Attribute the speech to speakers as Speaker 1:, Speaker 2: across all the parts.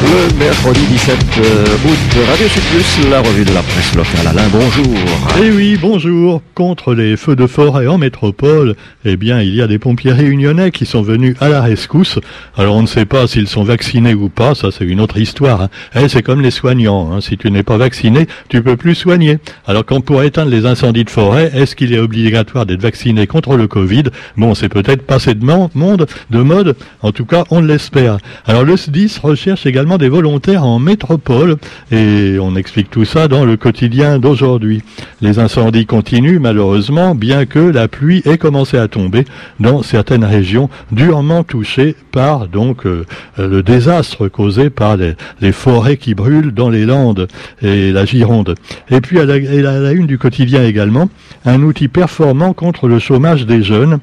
Speaker 1: Le mercredi 17 euh, août, Radio Sud Plus, la revue de la presse locale. Alain, bonjour.
Speaker 2: Eh oui, bonjour. Contre les feux de forêt en métropole, eh bien, il y a des pompiers réunionnais qui sont venus à la rescousse. Alors, on ne sait pas s'ils sont vaccinés ou pas, ça c'est une autre histoire. Hein. Eh, c'est comme les soignants. Hein. Si tu n'es pas vacciné, tu peux plus soigner. Alors, quand pour éteindre les incendies de forêt, est-ce qu'il est obligatoire d'être vacciné contre le Covid? Bon, c'est peut-être passé de monde, de mode. En tout cas, on l'espère. Alors, le SDIS recherche également des volontaires en métropole et on explique tout ça dans le quotidien d'aujourd'hui. Les incendies continuent malheureusement bien que la pluie ait commencé à tomber dans certaines régions durement touchées par donc euh, le désastre causé par les, forêts qui brûlent dans les Landes et la Gironde. Et puis à la, la une du quotidien également, un outil performant contre le chômage des jeunes.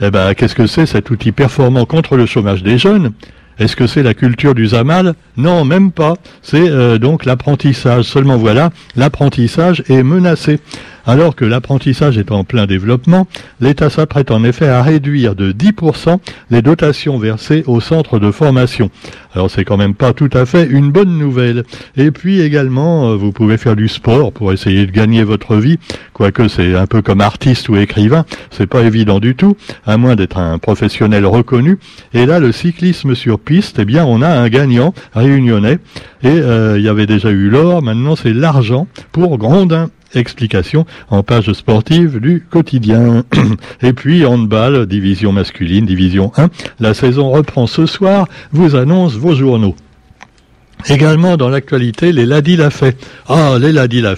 Speaker 2: Eh ben, qu'est-ce que c'est cet outil performant contre le chômage des jeunes? Est-ce que c'est la culture du Zamal Non, même pas. C'est euh, donc l'apprentissage. Seulement voilà, l'apprentissage est menacé. Alors que l'apprentissage est en plein développement, l'État s'apprête en effet à réduire de 10% les dotations versées aux centres de formation. Alors c'est quand même pas tout à fait une bonne nouvelle. Et puis également, euh, vous pouvez faire du sport pour essayer de gagner votre vie, quoique c'est un peu comme artiste ou écrivain, c'est pas évident du tout, à moins d'être un professionnel reconnu. Et là, le cyclisme sur piste, eh bien, on a un gagnant réunionnais. Et euh, il y avait déjà eu l'or, maintenant c'est l'argent pour Grondin. Explication en page sportive du quotidien. Et puis handball, division masculine, division 1. La saison reprend ce soir, vous annonce vos journaux. Également dans l'actualité, les Ladi l'a. Ah, les Ladi l'a.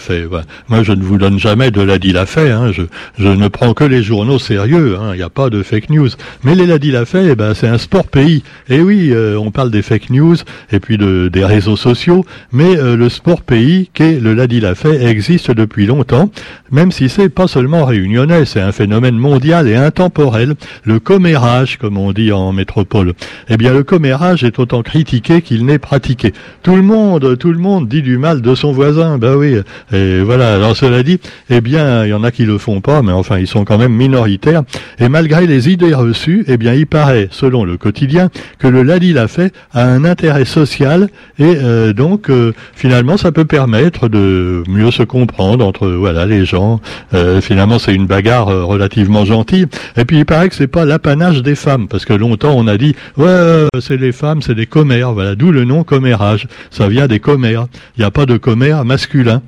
Speaker 2: Moi, je ne vous donne jamais de Ladi l'a. Hein. Je, je, ne prends que les journaux sérieux. Hein. Il n'y a pas de fake news. Mais les Ladi l'a eh ben, c'est un sport pays. Et oui, euh, on parle des fake news et puis de, des réseaux sociaux. Mais euh, le sport pays, qu'est le Ladi l'a existe depuis longtemps. Même si c'est pas seulement réunionnais, c'est un phénomène mondial et intemporel. Le commérage, comme on dit en métropole. Eh bien, le commérage est autant critiqué qu'il n'est pratiqué. Tout le monde, tout le monde dit du mal de son voisin. Ben oui. Et voilà. Alors cela dit, eh bien, il y en a qui le font pas, mais enfin, ils sont quand même minoritaires. Et malgré les idées reçues, eh bien, il paraît, selon le quotidien, que le Ladi l'a fait a un intérêt social et euh, donc euh, finalement, ça peut permettre de mieux se comprendre entre voilà les gens. Euh, finalement, c'est une bagarre relativement gentille. Et puis, il paraît que c'est pas l'apanage des femmes, parce que longtemps on a dit ouais, c'est les femmes, c'est des commères. Voilà, d'où le nom commérage ça vient des commères. Il n'y a pas de commères masculin.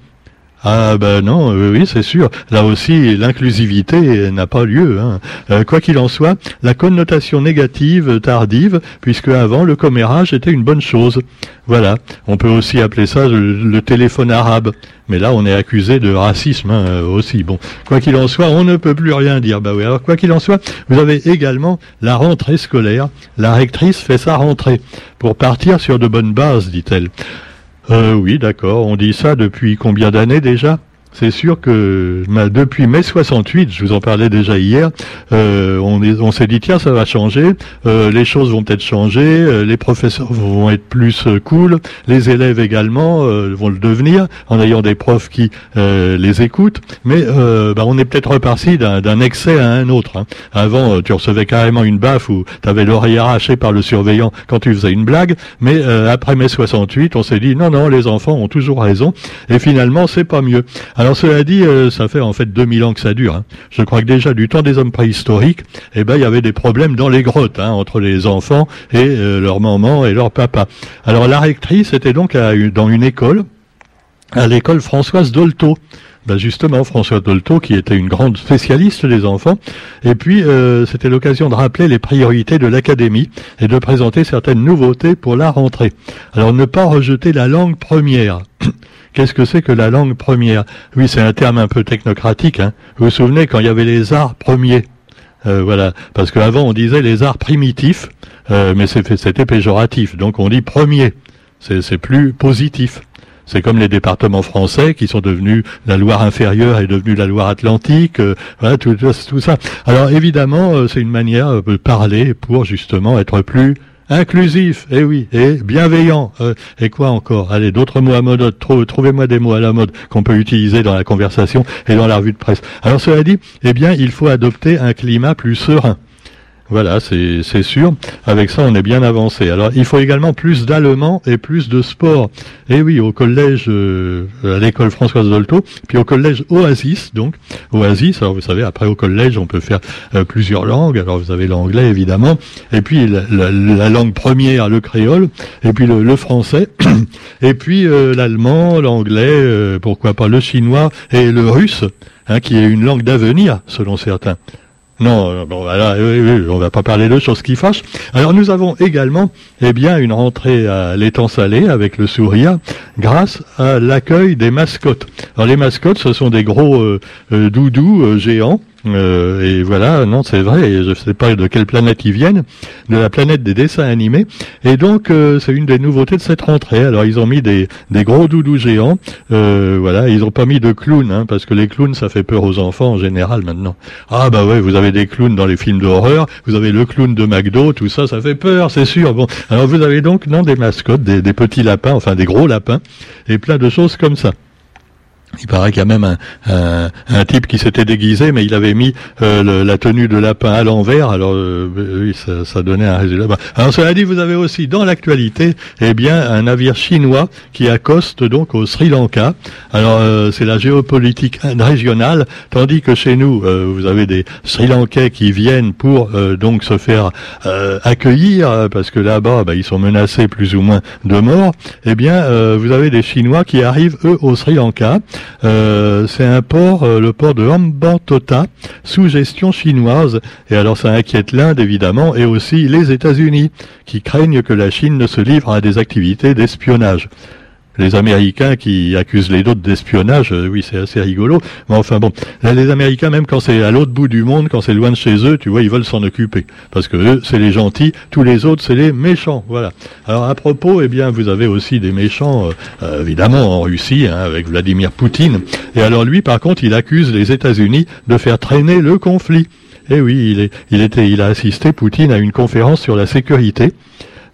Speaker 2: Ah ben non, oui, c'est sûr. Là aussi, l'inclusivité n'a pas lieu. Hein. Euh, quoi qu'il en soit, la connotation négative tardive, puisque avant le commérage était une bonne chose. Voilà. On peut aussi appeler ça le, téléphone arabe. Mais là, on est accusé de racisme hein, aussi. Bon, quoi qu'il en soit, on ne peut plus rien dire. Bah oui. Alors quoi qu'il en soit, vous avez également la rentrée scolaire. La rectrice fait sa rentrée pour partir sur de bonnes bases, dit-elle. Euh, oui, d'accord. On dit ça depuis combien d'années déjà? C'est sûr que depuis mai 68, je vous en parlais déjà hier, euh, on, s'est dit tiens ça va changer, euh, les choses vont peut-être changer, euh, les professeurs vont être plus cool, les élèves également vont le devenir en ayant des profs qui les écoutent, mais bah, on est peut-être reparti d'un excès à un autre. Hein. Avant tu recevais carrément une baffe ou tu avais l'oreille arrachée par le surveillant quand tu faisais une blague, mais après mai 68 on s'est dit non non les enfants ont toujours raison et finalement c'est pas mieux. Alors cela dit, euh, ça fait en fait 2000 ans que ça dure. Hein. Je crois que déjà du temps des hommes préhistoriques, eh ben il y avait des problèmes dans les grottes hein, entre les enfants et euh, leur maman et leur papa. Alors la rectrice était donc dans une école, à l'école Françoise Dolto. Ben justement, Françoise Dolto, qui était une grande spécialiste des enfants. Et puis, euh, c'était l'occasion de rappeler les priorités de l'académie et de présenter certaines nouveautés pour la rentrée. Alors, ne pas rejeter la langue première. Qu'est-ce que c'est que la langue première? Oui, c'est un terme un peu technocratique. Hein. Vous vous souvenez quand il y avait les arts premiers? Euh, Voilà, parce qu'avant on disait les arts primitifs, euh, mais c'était péjoratif. Donc on dit premier. C'est plus positif. C'est comme les départements français qui sont devenus la Loire inférieure est devenue la Loire Atlantique, euh, voilà tout, tout, ça. Alors évidemment, c'est une manière de parler pour justement être plus inclusif, eh oui, et bienveillant. Euh, et quoi encore? Allez, d'autres mots à mode, trouvez-moi des mots à la mode qu'on peut utiliser dans la conversation et dans la revue de presse. Alors cela dit, eh bien, il faut adopter un climat plus serein. Voilà, c'est sûr. Avec ça, on est bien avancé. Alors, il faut également plus d'allemand et plus de sport. Et oui, au collège, euh, à l'école Françoise Dolto, puis au collège Oasis, donc Oasis. Alors, vous savez, après au collège, on peut faire euh, plusieurs langues. Alors, vous avez l'anglais évidemment, et puis la, langue première, le créole, et puis le, français, et puis euh, l'allemand, l'anglais, pourquoi pas le chinois et le russe, hein, qui est une langue d'avenir selon certains. Non, euh, bon, voilà, oui, oui, va pas parler de choses qui fâchent. Alors nous avons également, eh bien, une rentrée à l'étang salé avec le sourire, grâce à l'accueil des mascottes. Alors les mascottes, ce sont des gros euh, euh, doudous géants euh, et voilà, non, c'est vrai, je ne sais pas de quelle planète ils viennent, de la planète des dessins animés. Et donc, euh, c'est une des nouveautés de cette rentrée. Alors, ils ont mis des, gros doudous géants. Euh, voilà, ils ont pas mis de clowns, hein, parce que les clowns, ça fait peur aux enfants en général maintenant. Ah bah ouais, vous avez des clowns dans les films d'horreur, vous avez le clown de McDo, tout ça, ça fait peur, c'est sûr. Bon, alors vous avez donc non des mascottes, des, des petits lapins, enfin des gros lapins, et plein de choses comme ça. Il paraît qu'il y a même un, type qui s'était déguisé, mais il avait mis euh, la tenue de lapin à l'envers. Alors euh, oui, ça, ça, donnait un résultat. Alors cela dit, vous avez aussi dans l'actualité, eh bien, un navire chinois qui accoste donc au Sri Lanka. Alors euh, c'est la géopolitique régionale, tandis que chez nous, vous avez des Sri Lankais qui viennent pour donc se faire accueillir parce que là-bas, bah, ils sont menacés plus ou moins de mort. Eh bien, vous avez des Chinois qui arrivent eux au Sri Lanka. Euh, c'est un port, euh, le port de Hambantota, sous gestion chinoise. Et alors ça inquiète l'Inde évidemment, et aussi les États-Unis, qui craignent que la Chine ne se livre à des activités d'espionnage les Américains qui accusent les autres d'espionnage, euh, oui, c'est assez rigolo. Mais enfin bon, les Américains, même quand c'est à l'autre bout du monde, quand c'est loin de chez eux, tu vois, ils veulent s'en occuper. Parce que eux, c'est les gentils, tous les autres, c'est les méchants. Voilà. Alors à propos, eh bien, vous avez aussi des méchants, euh, euh, évidemment, en Russie, hein, avec Vladimir Poutine. Et alors lui, par contre, il accuse les États-Unis de faire traîner le conflit. Eh oui, il, est, il, était, il a assisté, Poutine, à une conférence sur la sécurité.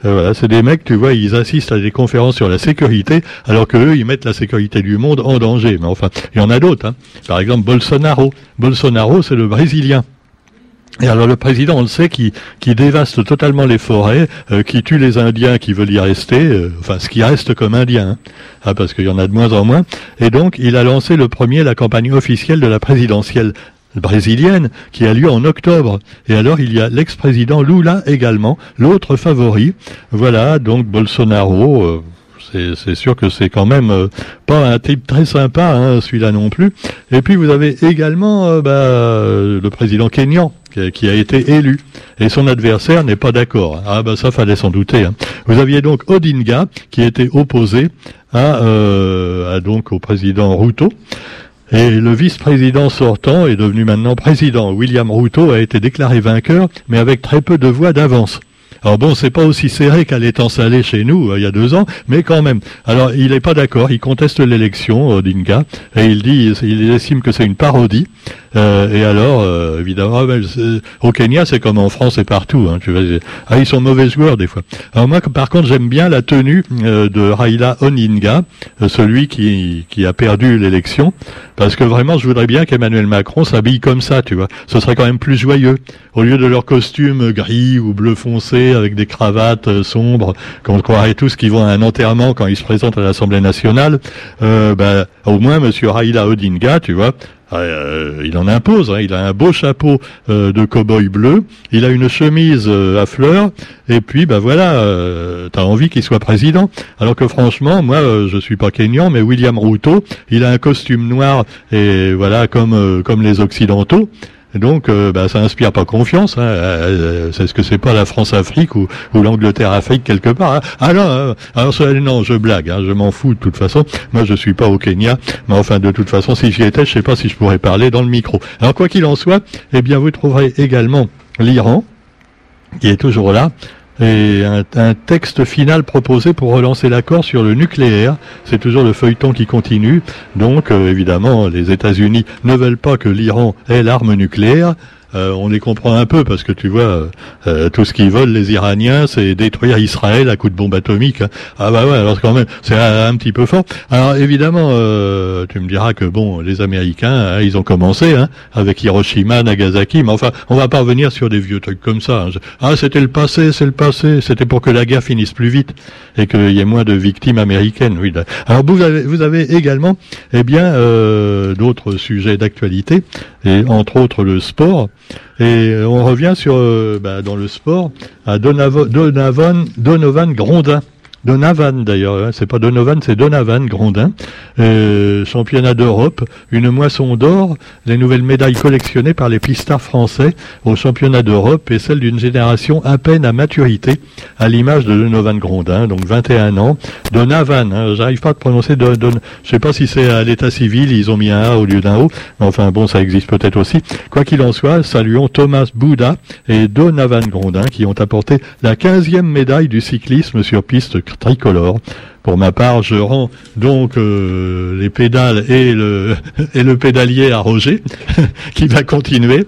Speaker 2: Euh, voilà, c'est des mecs, tu vois, ils assistent à des conférences sur la sécurité, alors que eux, ils mettent la sécurité du monde en danger. Mais enfin, il y en a d'autres. Hein. Par exemple, Bolsonaro. Bolsonaro, c'est le Brésilien. Et alors le président, on le sait, qui, qui dévaste totalement les forêts, euh, qui tue les Indiens qui veulent y rester, euh, enfin ce qui reste comme Indiens, hein. ah, parce qu'il y en a de moins en moins. Et donc il a lancé le premier la campagne officielle de la présidentielle brésilienne qui a lieu en octobre. Et alors il y a l'ex-président Lula également, l'autre favori. Voilà, donc Bolsonaro. Euh, c'est sûr que c'est quand même euh, pas un type très sympa, hein, celui-là non plus. Et puis vous avez également euh, bah, le président Kenyan qui a été élu et son adversaire n'est pas d'accord. Ah bah ça fallait s'en douter. Hein. Vous aviez donc Odinga qui était opposé à donc au président Ruto. Et le vice-président sortant est devenu maintenant président. William Ruto a été déclaré vainqueur, mais avec très peu de voix d'avance. Alors bon, c'est pas aussi serré qu'à l'étang salé chez nous euh, il y a deux ans, mais quand même. Alors il n'est pas d'accord, il conteste l'élection, Odinga, et il dit, il estime que c'est une parodie. Euh, et alors, euh, évidemment, au Kenya, c'est comme en France et partout. Hein, tu vois, ah, ils sont mauvais joueurs des fois. Alors moi, par contre, j'aime bien la tenue euh, de Raila Oninga, celui qui, qui a perdu l'élection, parce que vraiment, je voudrais bien qu'Emmanuel Macron s'habille comme ça, tu vois. Ce serait quand même plus joyeux. Au lieu de leur costume gris ou bleu foncé avec des cravates sombres, qu'on croirait tous qu'ils vont à un enterrement quand ils se présentent à l'Assemblée nationale, bah, au moins, Monsieur Raila Odinga, tu vois, ah, euh, il en impose. Hein. Il a un beau chapeau euh, de cow-boy bleu. Il a une chemise euh, à fleurs. Et puis, bah voilà, t'as envie qu'il soit président. Alors que franchement, moi, je suis pas Kenyan, mais William Ruto, il a un costume noir et voilà comme comme les occidentaux donc, euh, bah, ça inspire pas confiance. Hein. Euh, c'est ce que c'est pas la France-Afrique ou, l'Angleterre-Afrique quelque part. Hein. Ah hein. alors non, je blague. Je m'en fous de toute façon. Moi, je suis pas au Kenya, mais enfin, de toute façon, si j'y étais, je sais pas si je pourrais parler dans le micro. Alors, quoi qu'il en soit, eh bien, vous trouverez également l'Iran qui est toujours là, et un, texte final proposé pour relancer l'accord sur le nucléaire. C'est toujours le feuilleton qui continue. Donc, euh, évidemment, les États-Unis ne veulent pas que l'Iran ait l'arme nucléaire. On les comprend un peu parce que tu vois, tout ce qu'ils veulent, les Iraniens, c'est détruire Israël à coup de bombe atomique. Hein. Ah bah ouais, alors quand même, c'est un, petit peu fort. Alors évidemment, tu me diras que bon, les Américains, hein, ils ont commencé hein, avec Hiroshima, Nagasaki, mais enfin, on va pas revenir sur des vieux trucs comme ça. Ah, c'était le passé, c'est le passé. C'était pour que la guerre finisse plus vite et qu'il y ait moins de victimes américaines. Oui. Alors vous avez, vous avez également, eh bien, euh, d'autres sujets d'actualité et entre autres le sport. Et on revient sur, euh, bah, dans le sport, à Donovan Grondin. Donavan d'ailleurs, hein. c'est pas Donovan, c'est Donavan Grondin, euh, championnat d'Europe, une moisson d'or, les nouvelles médailles collectionnées par les pistards français au championnat d'Europe et celle d'une génération à peine à maturité, à l'image de Donovan Grondin, donc 21 ans. Donavan, hein, j'arrive pas à prononcer, don, don, je sais pas si c'est à l'état civil, ils ont mis un A au lieu d'un O, enfin bon, ça existe peut-être aussi. Quoi qu'il en soit, saluons Thomas Bouda et Donavan Grondin qui ont apporté la 15e médaille du cyclisme sur piste tricolore. Pour ma part, je rends donc euh, les pédales et le, et le pédalier à Roger, qui va continuer.